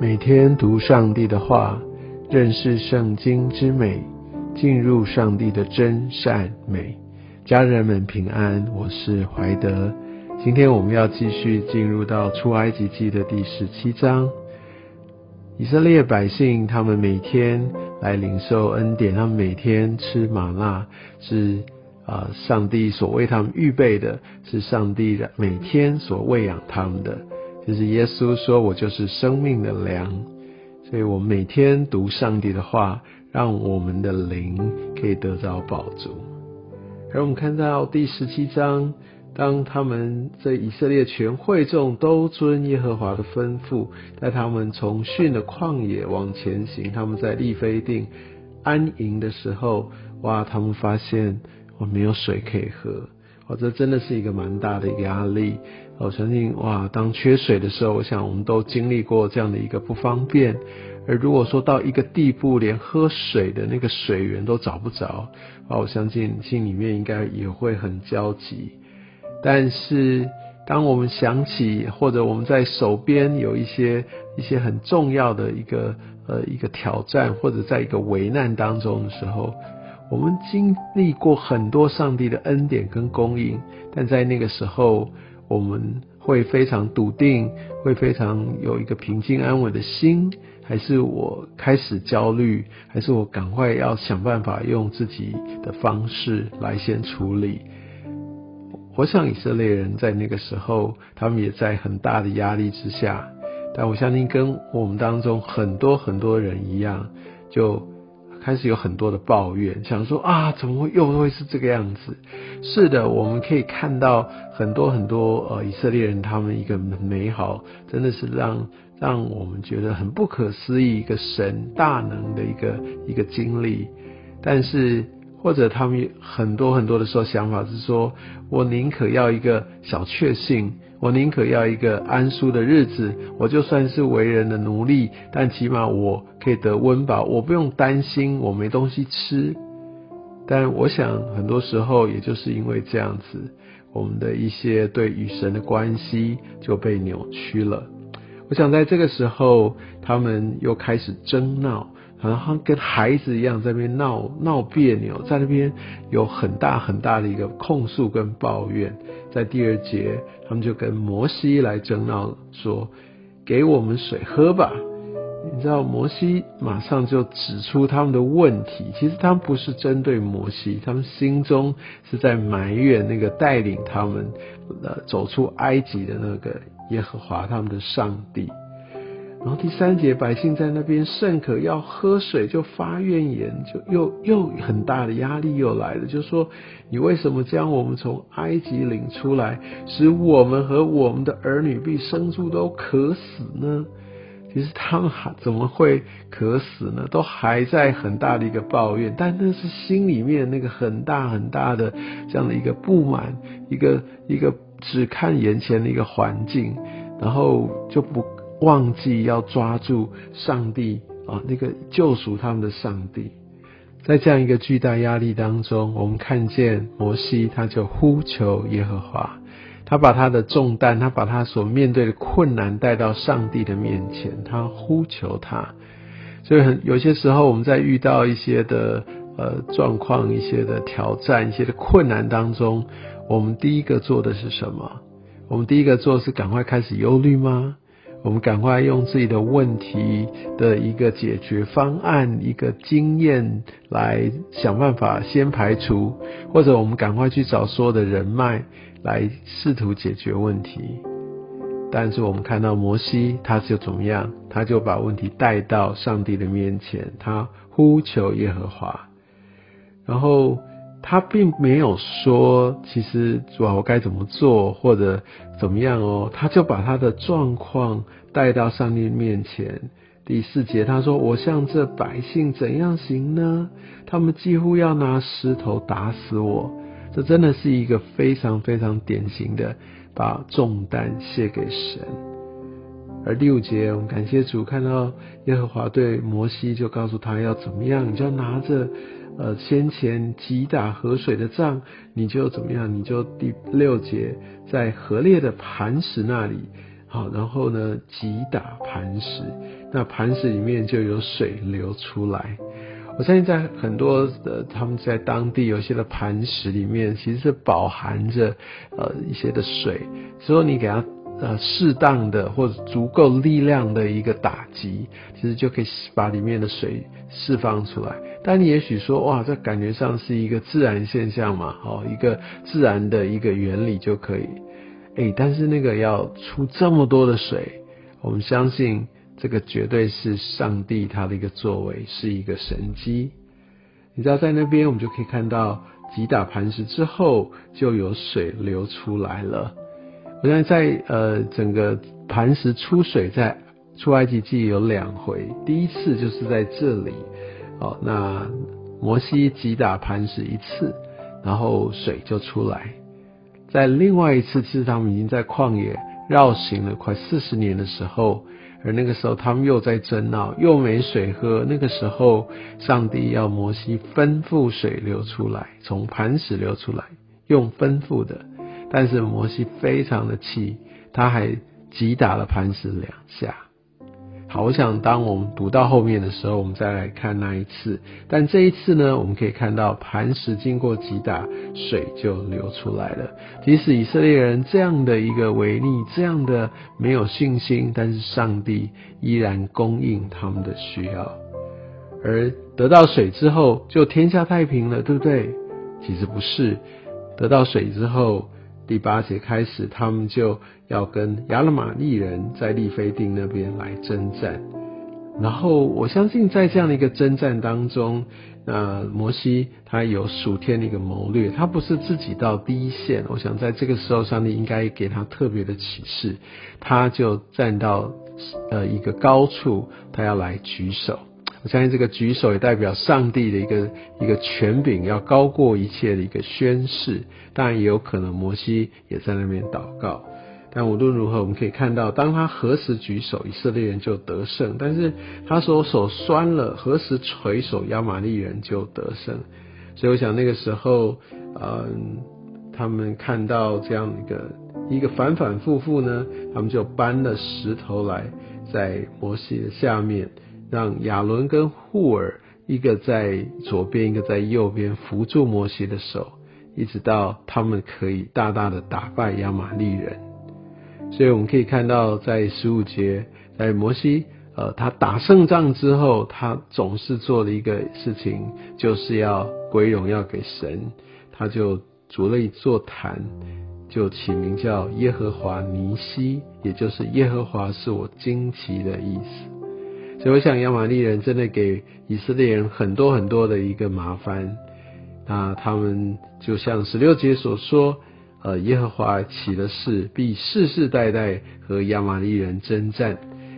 每天读上帝的话，认识圣经之美，进入上帝的真善美。家人们平安，我是怀德。今天我们要继续进入到出埃及记的第十七章。以色列百姓他们每天来领受恩典，他们每天吃玛纳，是啊，上帝所为他们预备的，是上帝每天所喂养他们的。就是耶稣说：“我就是生命的粮。”所以，我们每天读上帝的话，让我们的灵可以得到保足。而我们看到第十七章，当他们在以色列全会众都遵耶和华的吩咐，带他们从逊的旷野往前行，他们在利非定安营的时候，哇！他们发现我没有水可以喝，哦，这真的是一个蛮大的压力。我相信哇，当缺水的时候，我想我们都经历过这样的一个不方便。而如果说到一个地步，连喝水的那个水源都找不着啊，我相信心里面应该也会很焦急。但是当我们想起，或者我们在手边有一些一些很重要的一个呃一个挑战，或者在一个危难当中的时候，我们经历过很多上帝的恩典跟供应，但在那个时候。我们会非常笃定，会非常有一个平静安稳的心，还是我开始焦虑，还是我赶快要想办法用自己的方式来先处理？我想以色列人在那个时候，他们也在很大的压力之下，但我相信跟我们当中很多很多人一样，就。开始有很多的抱怨，想说啊，怎么会又会是这个样子？是的，我们可以看到很多很多呃以色列人他们一个美好，真的是让让我们觉得很不可思议一个神大能的一个一个经历，但是。或者他们很多很多的时候想法是说，我宁可要一个小确幸，我宁可要一个安舒的日子，我就算是为人的奴隶，但起码我可以得温饱，我不用担心我没东西吃。但我想很多时候也就是因为这样子，我们的一些对与神的关系就被扭曲了。我想在这个时候，他们又开始争闹。好像跟孩子一样在那边闹闹别扭，在那边有很大很大的一个控诉跟抱怨。在第二节，他们就跟摩西来争闹，说：“给我们水喝吧。”你知道，摩西马上就指出他们的问题。其实他们不是针对摩西，他们心中是在埋怨那个带领他们呃走出埃及的那个耶和华他们的上帝。然后第三节，百姓在那边甚渴要喝水，就发怨言，就又又很大的压力又来了，就说你为什么将我们从埃及领出来，使我们和我们的儿女必牲畜都渴死呢？其实他们还怎么会渴死呢？都还在很大的一个抱怨，但那是心里面那个很大很大的这样的一个不满，一个一个只看眼前的一个环境，然后就不。忘记要抓住上帝啊，那个救赎他们的上帝，在这样一个巨大压力当中，我们看见摩西，他就呼求耶和华，他把他的重担，他把他所面对的困难带到上帝的面前，他呼求他。所以很有些时候，我们在遇到一些的呃状况、一些的挑战、一些的困难当中，我们第一个做的是什么？我们第一个做是赶快开始忧虑吗？我们赶快用自己的问题的一个解决方案、一个经验来想办法先排除，或者我们赶快去找所有的人脉来试图解决问题。但是我们看到摩西，他就怎么样？他就把问题带到上帝的面前，他呼求耶和华，然后。他并没有说，其实主啊，我该怎么做或者怎么样哦？他就把他的状况带到上帝面前。第四节他说：“我向这百姓怎样行呢？他们几乎要拿石头打死我。”这真的是一个非常非常典型的把重担卸给神。而第五节，我们感谢主，看到耶和华对摩西就告诉他要怎么样，你就要拿着。呃，先前击打河水的仗，你就怎么样？你就第六节在河裂的磐石那里，好，然后呢，击打磐石，那磐石里面就有水流出来。我相信在很多的他们在当地有些的磐石里面，其实是饱含着呃一些的水，所以你给它呃适当的或者足够力量的一个打击，其实就可以把里面的水释放出来。但你也许说，哇，这感觉上是一个自然现象嘛，哦，一个自然的一个原理就可以。哎，但是那个要出这么多的水，我们相信。这个绝对是上帝他的一个作为，是一个神机。你知道，在那边我们就可以看到击打磐石之后，就有水流出来了。我相信在呃整个磐石出水，在出埃及记有两回，第一次就是在这里，哦，那摩西击打磐石一次，然后水就出来。在另外一次，其实他们已经在旷野绕行了快四十年的时候。而那个时候，他们又在争闹，又没水喝。那个时候，上帝要摩西吩咐水流出来，从磐石流出来，用吩咐的。但是摩西非常的气，他还击打了磐石两下。好，我想当我们读到后面的时候，我们再来看那一次。但这一次呢，我们可以看到磐石经过击打，水就流出来了。即使以色列人这样的一个违逆，这样的没有信心，但是上帝依然供应他们的需要。而得到水之后，就天下太平了，对不对？其实不是，得到水之后。第八节开始，他们就要跟亚勒玛利人在利非定那边来征战。然后我相信，在这样的一个征战当中，那摩西他有数天的一个谋略，他不是自己到第一线。我想在这个时候，上帝应该给他特别的启示，他就站到呃一个高处，他要来举手。我相信这个举手也代表上帝的一个一个权柄要高过一切的一个宣誓。当然也有可能摩西也在那边祷告。但无论如何，我们可以看到，当他何时举手，以色列人就得胜；但是他说手酸了，何时垂手，亚玛利人就得胜。所以我想那个时候，嗯，他们看到这样一个一个反反复复呢，他们就搬了石头来在摩西的下面。让亚伦跟户尔一个在左边，一个在右边扶住摩西的手，一直到他们可以大大的打败亚玛利人。所以我们可以看到，在十五节，在摩西呃他打胜仗之后，他总是做了一个事情，就是要归荣耀给神。他就筑了一座坛，就起名叫耶和华尼西，也就是耶和华是我惊奇的意思。所以我想，亚玛利人真的给以色列人很多很多的一个麻烦。那他们就像十六节所说，呃，耶和华起了誓，必世世代代和亚玛利人征战。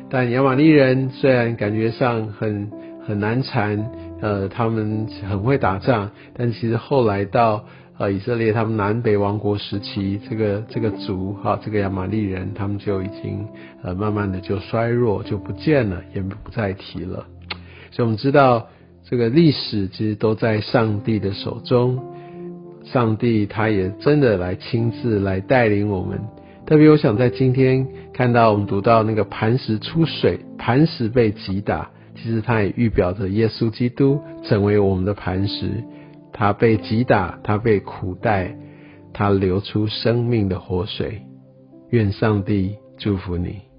但亚玛利人虽然感觉上很很难缠，呃，他们很会打仗，但其实后来到。呃，以色列他们南北王国时期，这个这个族哈，这个亚玛利人，他们就已经呃慢慢的就衰弱，就不见了，也不再提了。所以我们知道，这个历史其实都在上帝的手中，上帝他也真的来亲自来带领我们。特别我想在今天看到我们读到那个磐石出水，磐石被击打，其实它也预表着耶稣基督成为我们的磐石。他被击打，他被苦待，他流出生命的活水。愿上帝祝福你。